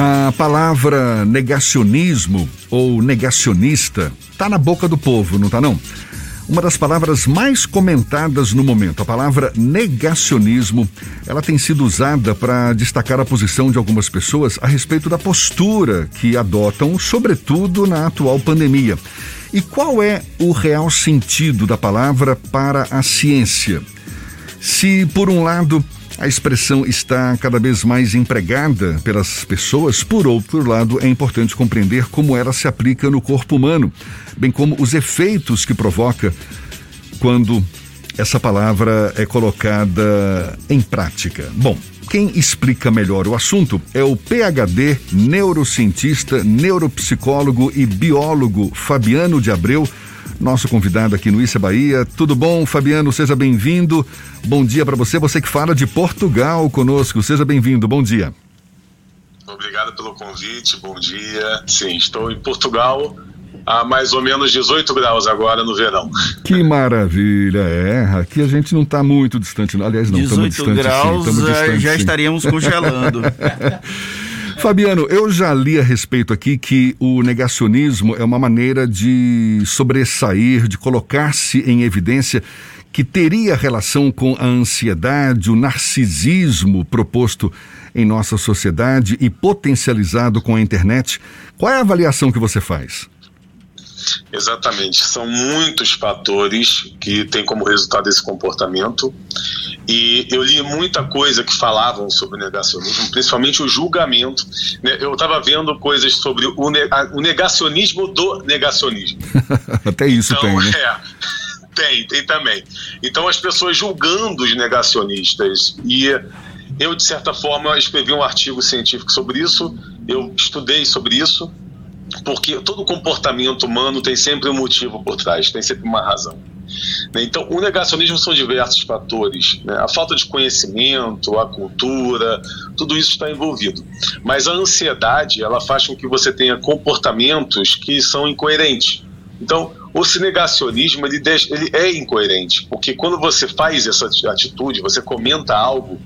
A palavra negacionismo ou negacionista está na boca do povo, não está não? Uma das palavras mais comentadas no momento, a palavra negacionismo, ela tem sido usada para destacar a posição de algumas pessoas a respeito da postura que adotam, sobretudo na atual pandemia. E qual é o real sentido da palavra para a ciência? Se, por um lado, a expressão está cada vez mais empregada pelas pessoas, por outro lado, é importante compreender como ela se aplica no corpo humano, bem como os efeitos que provoca quando essa palavra é colocada em prática. Bom, quem explica melhor o assunto é o PhD, neurocientista, neuropsicólogo e biólogo Fabiano de Abreu nosso convidado aqui no Issa Bahia. Tudo bom, Fabiano? Seja bem-vindo. Bom dia para você, você que fala de Portugal conosco. Seja bem-vindo. Bom dia. Obrigado pelo convite. Bom dia. Sim, estou em Portugal a mais ou menos 18 graus agora no verão. Que maravilha, é. Aqui a gente não está muito distante, aliás, não, estamos distantes. 18 graus sim, distante, já sim. estaríamos congelando. Fabiano, eu já li a respeito aqui que o negacionismo é uma maneira de sobressair, de colocar-se em evidência que teria relação com a ansiedade, o narcisismo proposto em nossa sociedade e potencializado com a internet. Qual é a avaliação que você faz? Exatamente. São muitos fatores que têm como resultado esse comportamento. E eu li muita coisa que falavam sobre o negacionismo, principalmente o julgamento. Né? Eu estava vendo coisas sobre o negacionismo do negacionismo. Até isso então, tem, né? É, tem, tem também. Então as pessoas julgando os negacionistas. E eu, de certa forma, escrevi um artigo científico sobre isso, eu estudei sobre isso porque todo comportamento humano tem sempre um motivo por trás, tem sempre uma razão. Né? Então, o negacionismo são diversos fatores. Né? A falta de conhecimento, a cultura, tudo isso está envolvido. Mas a ansiedade, ela faz com que você tenha comportamentos que são incoerentes. Então, o negacionismo ele, ele é incoerente, porque quando você faz essa atitude, você comenta algo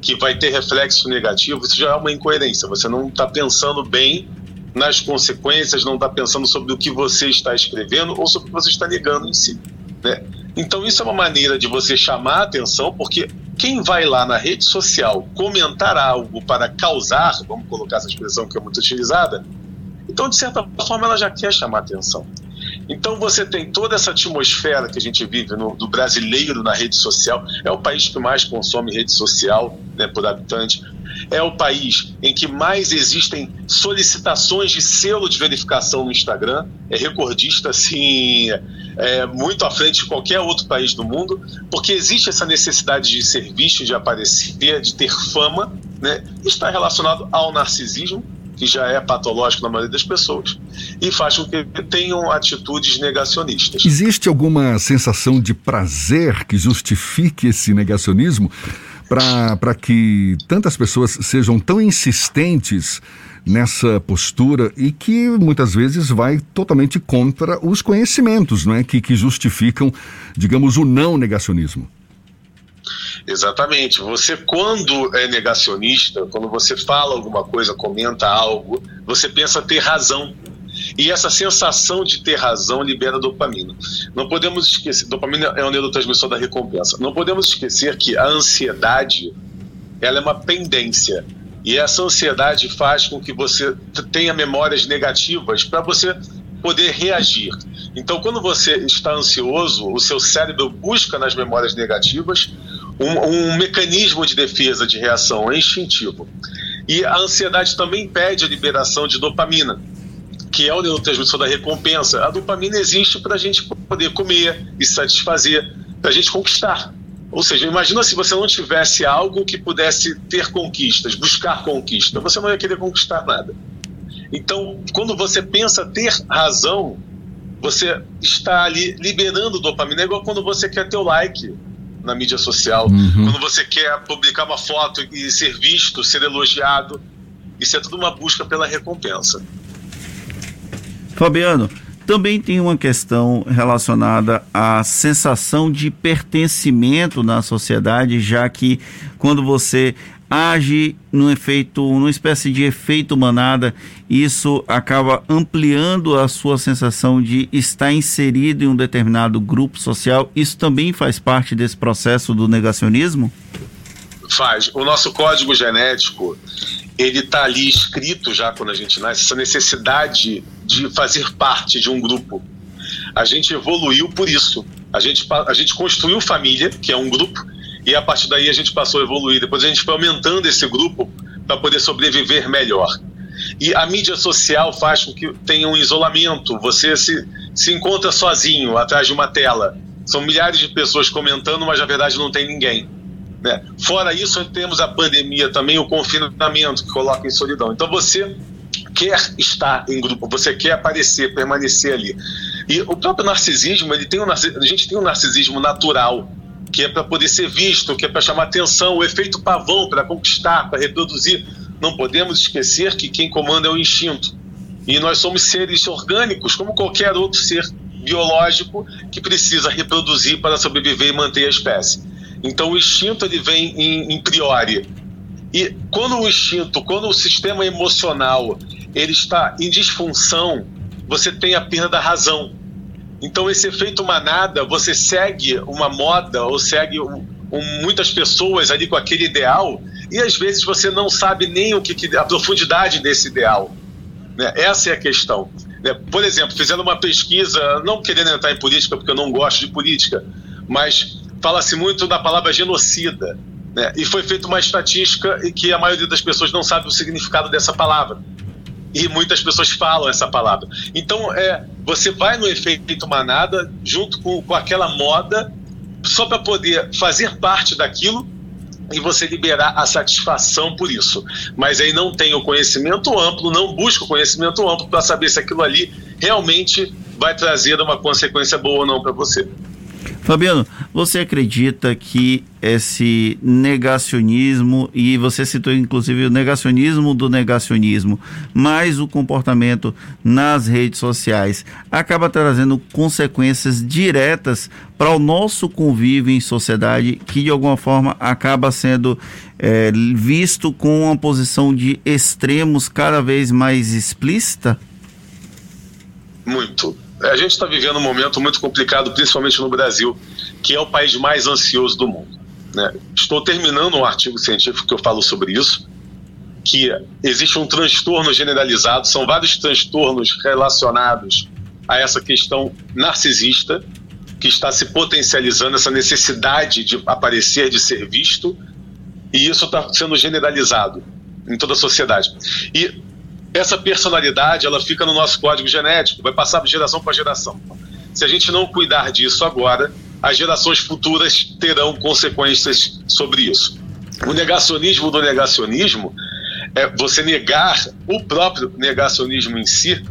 que vai ter reflexo negativo, isso já é uma incoerência. Você não está pensando bem nas consequências, não está pensando sobre o que você está escrevendo ou sobre o que você está negando em si. Né? Então, isso é uma maneira de você chamar a atenção, porque quem vai lá na rede social comentar algo para causar, vamos colocar essa expressão que é muito utilizada, então, de certa forma, ela já quer chamar a atenção. Então você tem toda essa atmosfera que a gente vive no, do brasileiro na rede social. É o país que mais consome rede social né, por habitante. É o país em que mais existem solicitações de selo de verificação no Instagram. É recordista, assim, é, muito à frente de qualquer outro país do mundo, porque existe essa necessidade de ser visto, de aparecer, de ter fama, né? Está relacionado ao narcisismo que já é patológico na maioria das pessoas, e faz com que tenham atitudes negacionistas. Existe alguma sensação de prazer que justifique esse negacionismo para que tantas pessoas sejam tão insistentes nessa postura e que muitas vezes vai totalmente contra os conhecimentos, não é, que, que justificam, digamos, o não negacionismo? Exatamente. Você, quando é negacionista, quando você fala alguma coisa, comenta algo, você pensa ter razão. E essa sensação de ter razão libera dopamina. Não podemos esquecer, dopamina é o neurotransmissor da recompensa. Não podemos esquecer que a ansiedade, ela é uma pendência. E essa ansiedade faz com que você tenha memórias negativas para você poder reagir. Então, quando você está ansioso, o seu cérebro busca nas memórias negativas um, um mecanismo de defesa, de reação, é instintivo. E a ansiedade também impede a liberação de dopamina, que é o neurotransmissor da recompensa. A dopamina existe para a gente poder comer e satisfazer, para a gente conquistar. Ou seja, imagina se você não tivesse algo que pudesse ter conquistas, buscar conquista, você não ia querer conquistar nada. Então, quando você pensa ter razão, você está ali liberando dopamina. É igual quando você quer ter o like na mídia social, uhum. quando você quer publicar uma foto e ser visto, ser elogiado, isso é tudo uma busca pela recompensa. Fabiano, também tem uma questão relacionada à sensação de pertencimento na sociedade, já que quando você age num efeito, numa espécie de efeito manada, isso acaba ampliando a sua sensação de estar inserido em um determinado grupo social. Isso também faz parte desse processo do negacionismo? Faz. O nosso código genético, ele está ali escrito já quando a gente nasce, essa necessidade de fazer parte de um grupo. A gente evoluiu por isso. A gente, a gente construiu família, que é um grupo, e a partir daí a gente passou a evoluir. Depois a gente foi aumentando esse grupo para poder sobreviver melhor. E a mídia social faz com que tenha um isolamento. Você se, se encontra sozinho atrás de uma tela. São milhares de pessoas comentando, mas na verdade não tem ninguém. Né? Fora isso, temos a pandemia também, o confinamento que coloca em solidão. Então você quer estar em grupo, você quer aparecer, permanecer ali. E o próprio narcisismo, ele tem um, a gente tem um narcisismo natural que é para poder ser visto, que é para chamar atenção, o efeito pavão para conquistar, para reproduzir. Não podemos esquecer que quem comanda é o instinto. E nós somos seres orgânicos, como qualquer outro ser biológico que precisa reproduzir para sobreviver e manter a espécie. Então o instinto ele vem em, em priori. E quando o instinto, quando o sistema emocional ele está em disfunção, você tem a perda da razão. Então, esse efeito manada, você segue uma moda ou segue um, um, muitas pessoas ali com aquele ideal e às vezes você não sabe nem o que, que a profundidade desse ideal. Né? Essa é a questão. Né? Por exemplo, fizeram uma pesquisa, não querendo entrar em política porque eu não gosto de política, mas fala-se muito da palavra genocida. Né? E foi feita uma estatística e que a maioria das pessoas não sabe o significado dessa palavra e muitas pessoas falam essa palavra. Então, é, você vai no efeito manada junto com, com aquela moda só para poder fazer parte daquilo e você liberar a satisfação por isso. Mas aí não tem o conhecimento amplo, não busca o conhecimento amplo para saber se aquilo ali realmente vai trazer uma consequência boa ou não para você. Fabiano, você acredita que esse negacionismo, e você citou inclusive o negacionismo do negacionismo, mais o comportamento nas redes sociais, acaba trazendo consequências diretas para o nosso convívio em sociedade, que de alguma forma acaba sendo é, visto com uma posição de extremos cada vez mais explícita? Muito a gente está vivendo um momento muito complicado, principalmente no Brasil, que é o país mais ansioso do mundo. Né? Estou terminando um artigo científico que eu falo sobre isso, que existe um transtorno generalizado, são vários transtornos relacionados a essa questão narcisista, que está se potencializando, essa necessidade de aparecer, de ser visto, e isso está sendo generalizado em toda a sociedade. E essa personalidade ela fica no nosso código genético, vai passar de geração para geração. Se a gente não cuidar disso agora, as gerações futuras terão consequências sobre isso. O negacionismo do negacionismo é você negar o próprio negacionismo em si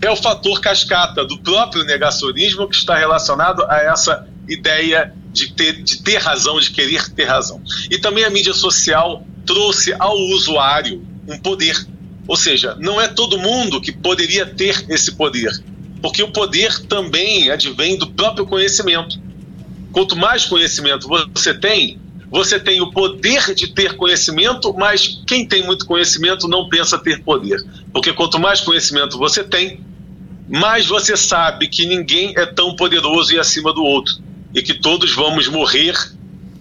é o fator cascata do próprio negacionismo que está relacionado a essa ideia de ter, de ter razão, de querer ter razão. E também a mídia social trouxe ao usuário um poder ou seja, não é todo mundo que poderia ter esse poder, porque o poder também advém do próprio conhecimento. Quanto mais conhecimento você tem, você tem o poder de ter conhecimento, mas quem tem muito conhecimento não pensa ter poder. Porque quanto mais conhecimento você tem, mais você sabe que ninguém é tão poderoso e acima do outro. E que todos vamos morrer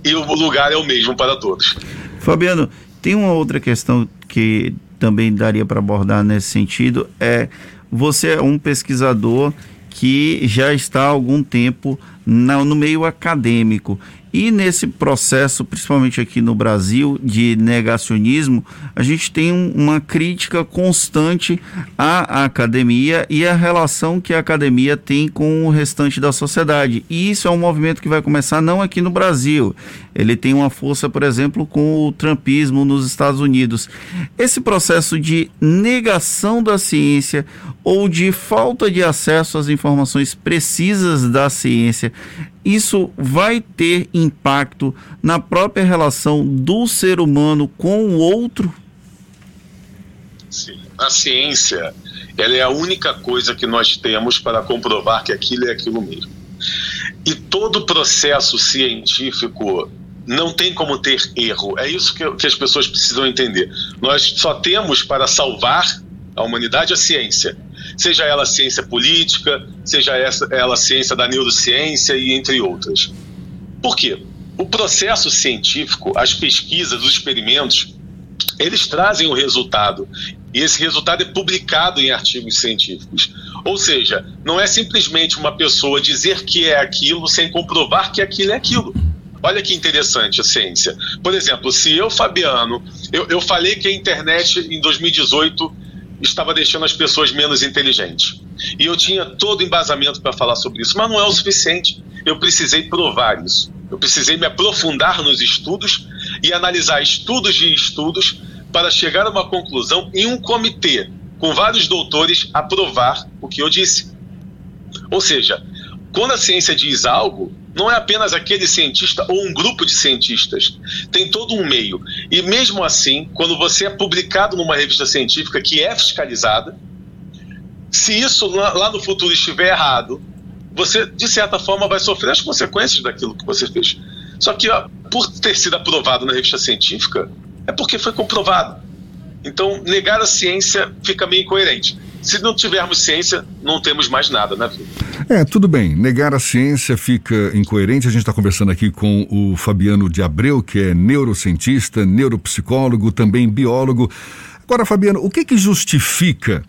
e o lugar é o mesmo para todos. Fabiano, tem uma outra questão que também daria para abordar nesse sentido é você é um pesquisador que já está há algum tempo na, no meio acadêmico e nesse processo, principalmente aqui no Brasil, de negacionismo, a gente tem um, uma crítica constante à academia e à relação que a academia tem com o restante da sociedade. E isso é um movimento que vai começar não aqui no Brasil. Ele tem uma força, por exemplo, com o trumpismo nos Estados Unidos. Esse processo de negação da ciência ou de falta de acesso às informações precisas da ciência isso vai ter impacto na própria relação do ser humano com o outro? Sim. A ciência ela é a única coisa que nós temos para comprovar que aquilo é aquilo mesmo. E todo processo científico não tem como ter erro. É isso que, que as pessoas precisam entender. Nós só temos para salvar a humanidade a ciência. Seja ela ciência política, seja ela ciência da neurociência e entre outras. Por quê? O processo científico, as pesquisas, os experimentos, eles trazem o resultado. E esse resultado é publicado em artigos científicos. Ou seja, não é simplesmente uma pessoa dizer que é aquilo sem comprovar que aquilo é aquilo. Olha que interessante a ciência. Por exemplo, se eu, Fabiano, eu, eu falei que a internet em 2018 estava deixando as pessoas menos inteligentes. E eu tinha todo embasamento para falar sobre isso, mas não é o suficiente. Eu precisei provar isso. Eu precisei me aprofundar nos estudos e analisar estudos de estudos para chegar a uma conclusão em um comitê com vários doutores aprovar o que eu disse. Ou seja, quando a ciência diz algo, não é apenas aquele cientista ou um grupo de cientistas, tem todo um meio. E mesmo assim, quando você é publicado numa revista científica que é fiscalizada, se isso lá no futuro estiver errado, você, de certa forma, vai sofrer as consequências daquilo que você fez. Só que, ó, por ter sido aprovado na revista científica, é porque foi comprovado. Então, negar a ciência fica meio incoerente. Se não tivermos ciência, não temos mais nada na vida. É, tudo bem. Negar a ciência fica incoerente. A gente está conversando aqui com o Fabiano de Abreu, que é neurocientista, neuropsicólogo, também biólogo. Agora, Fabiano, o que, que justifica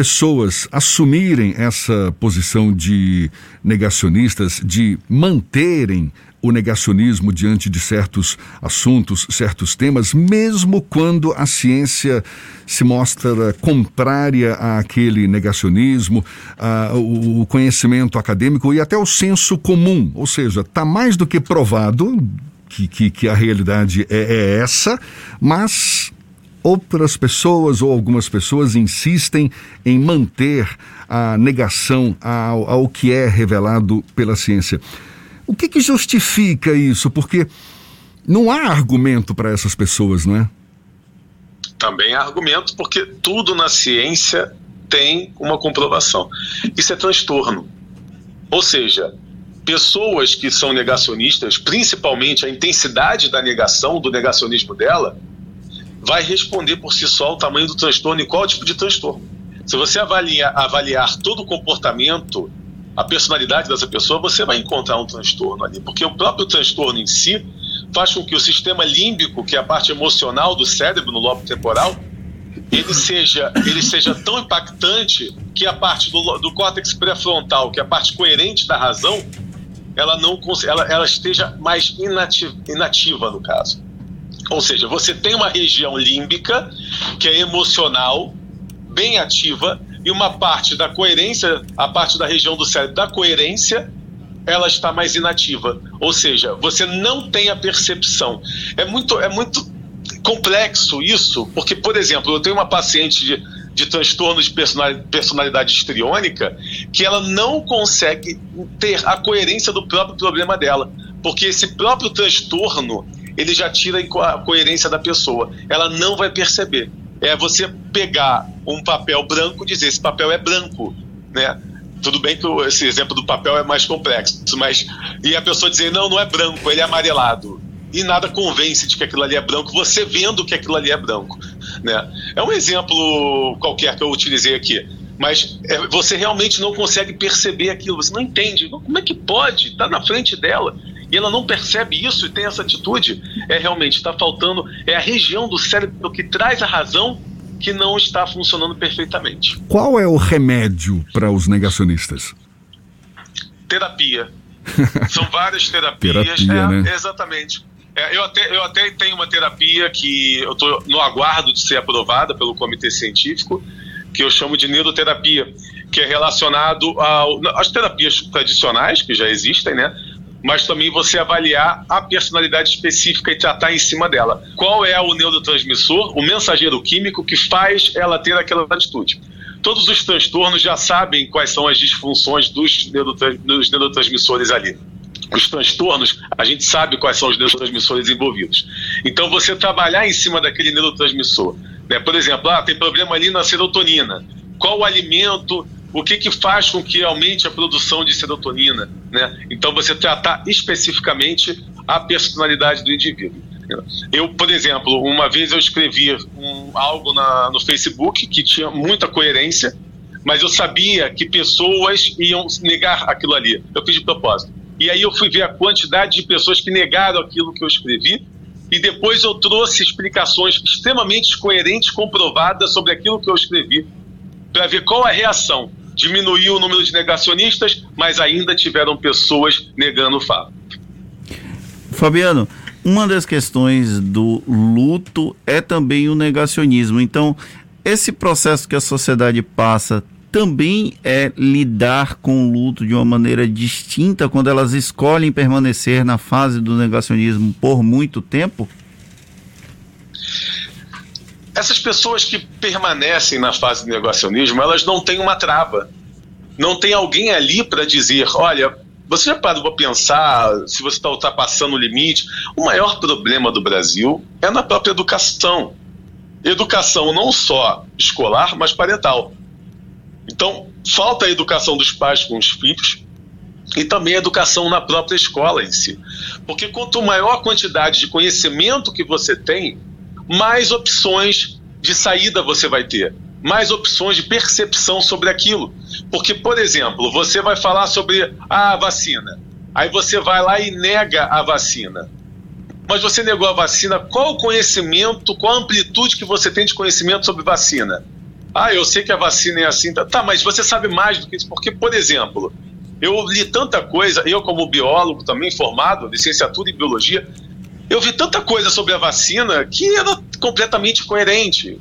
pessoas assumirem essa posição de negacionistas, de manterem o negacionismo diante de certos assuntos, certos temas, mesmo quando a ciência se mostra contrária àquele negacionismo, a, o conhecimento acadêmico e até o senso comum. Ou seja, está mais do que provado que, que, que a realidade é, é essa, mas outras pessoas ou algumas pessoas insistem em manter a negação ao, ao que é revelado pela ciência. O que, que justifica isso? Porque não há argumento para essas pessoas, não é? Também há argumento, porque tudo na ciência tem uma comprovação. Isso é transtorno. Ou seja, pessoas que são negacionistas, principalmente a intensidade da negação, do negacionismo dela, vai responder por si só o tamanho do transtorno e qual tipo de transtorno. Se você avaliar, avaliar todo o comportamento a personalidade dessa pessoa, você vai encontrar um transtorno ali, porque o próprio transtorno em si faz com que o sistema límbico, que é a parte emocional do cérebro no lobo temporal, ele seja, ele seja tão impactante que a parte do, do córtex pré-frontal, que é a parte coerente da razão, ela não ela, ela esteja mais inativa, inativa no caso. Ou seja, você tem uma região límbica que é emocional, bem ativa, e uma parte da coerência, a parte da região do cérebro da coerência, ela está mais inativa. Ou seja, você não tem a percepção. É muito, é muito complexo isso, porque, por exemplo, eu tenho uma paciente de, de transtorno de personalidade histriônica que ela não consegue ter a coerência do próprio problema dela, porque esse próprio transtorno ele já tira a coerência da pessoa. Ela não vai perceber é você pegar um papel branco e dizer esse papel é branco, né? Tudo bem que esse exemplo do papel é mais complexo, mas e a pessoa dizer não, não é branco, ele é amarelado e nada convence de que aquilo ali é branco, você vendo que aquilo ali é branco, né? É um exemplo qualquer que eu utilizei aqui, mas é, você realmente não consegue perceber aquilo, você não entende, como é que pode? Está na frente dela e ela não percebe isso e tem essa atitude, é realmente está faltando, é a região do cérebro que traz a razão que não está funcionando perfeitamente. Qual é o remédio para os negacionistas? Terapia. São várias terapias. terapia, é, né? Exatamente. É, eu, até, eu até tenho uma terapia que eu estou no aguardo de ser aprovada pelo comitê científico, que eu chamo de neuroterapia, que é relacionado às terapias tradicionais que já existem, né? Mas também você avaliar a personalidade específica e tratar em cima dela. Qual é o neurotransmissor, o mensageiro químico que faz ela ter aquela atitude? Todos os transtornos já sabem quais são as disfunções dos, dos neurotransmissores ali os transtornos, a gente sabe quais são os neurotransmissores envolvidos. Então, você trabalhar em cima daquele neurotransmissor. Né? Por exemplo, ah, tem problema ali na serotonina. Qual o alimento o que, que faz com que aumente a produção de serotonina, né? Então você tratar especificamente à personalidade do indivíduo. Eu, por exemplo, uma vez eu escrevi um, algo na, no Facebook que tinha muita coerência, mas eu sabia que pessoas iam negar aquilo ali. Eu fiz de propósito. E aí eu fui ver a quantidade de pessoas que negaram aquilo que eu escrevi e depois eu trouxe explicações extremamente coerentes, comprovadas sobre aquilo que eu escrevi, para ver qual a reação. Diminuiu o número de negacionistas, mas ainda tiveram pessoas negando o fato. Fabiano, uma das questões do luto é também o negacionismo. Então, esse processo que a sociedade passa também é lidar com o luto de uma maneira distinta quando elas escolhem permanecer na fase do negacionismo por muito tempo? Essas pessoas que permanecem na fase do negacionismo, elas não têm uma trava. Não tem alguém ali para dizer: olha, você já parou para pensar se você está ultrapassando o limite? O maior problema do Brasil é na própria educação. Educação não só escolar, mas parental. Então, falta a educação dos pais com os filhos e também a educação na própria escola em si. Porque quanto maior a quantidade de conhecimento que você tem, mais opções de saída você vai ter, mais opções de percepção sobre aquilo. Porque, por exemplo, você vai falar sobre a vacina, aí você vai lá e nega a vacina. Mas você negou a vacina, qual o conhecimento, qual a amplitude que você tem de conhecimento sobre vacina? Ah, eu sei que a vacina é assim. Tá, tá, mas você sabe mais do que isso. Porque, por exemplo, eu li tanta coisa, eu como biólogo também formado, licenciatura em biologia, eu vi tanta coisa sobre a vacina que era completamente coerente.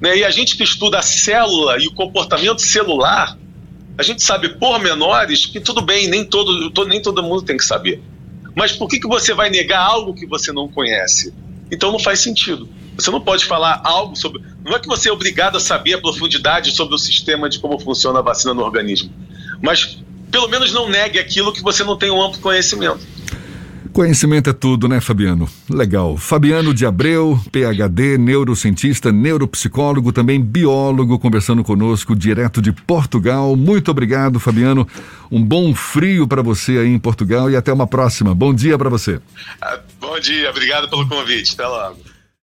Né? E a gente que estuda a célula e o comportamento celular, a gente sabe pormenores que tudo bem, nem todo, nem todo mundo tem que saber. Mas por que, que você vai negar algo que você não conhece? Então não faz sentido. Você não pode falar algo sobre. Não é que você é obrigado a saber a profundidade sobre o sistema de como funciona a vacina no organismo, mas pelo menos não negue aquilo que você não tem um amplo conhecimento. Conhecimento é tudo, né, Fabiano? Legal. Fabiano de Abreu, PhD, neurocientista, neuropsicólogo, também biólogo, conversando conosco direto de Portugal. Muito obrigado, Fabiano. Um bom frio para você aí em Portugal e até uma próxima. Bom dia para você. Ah, bom dia, obrigado pelo convite. Até logo.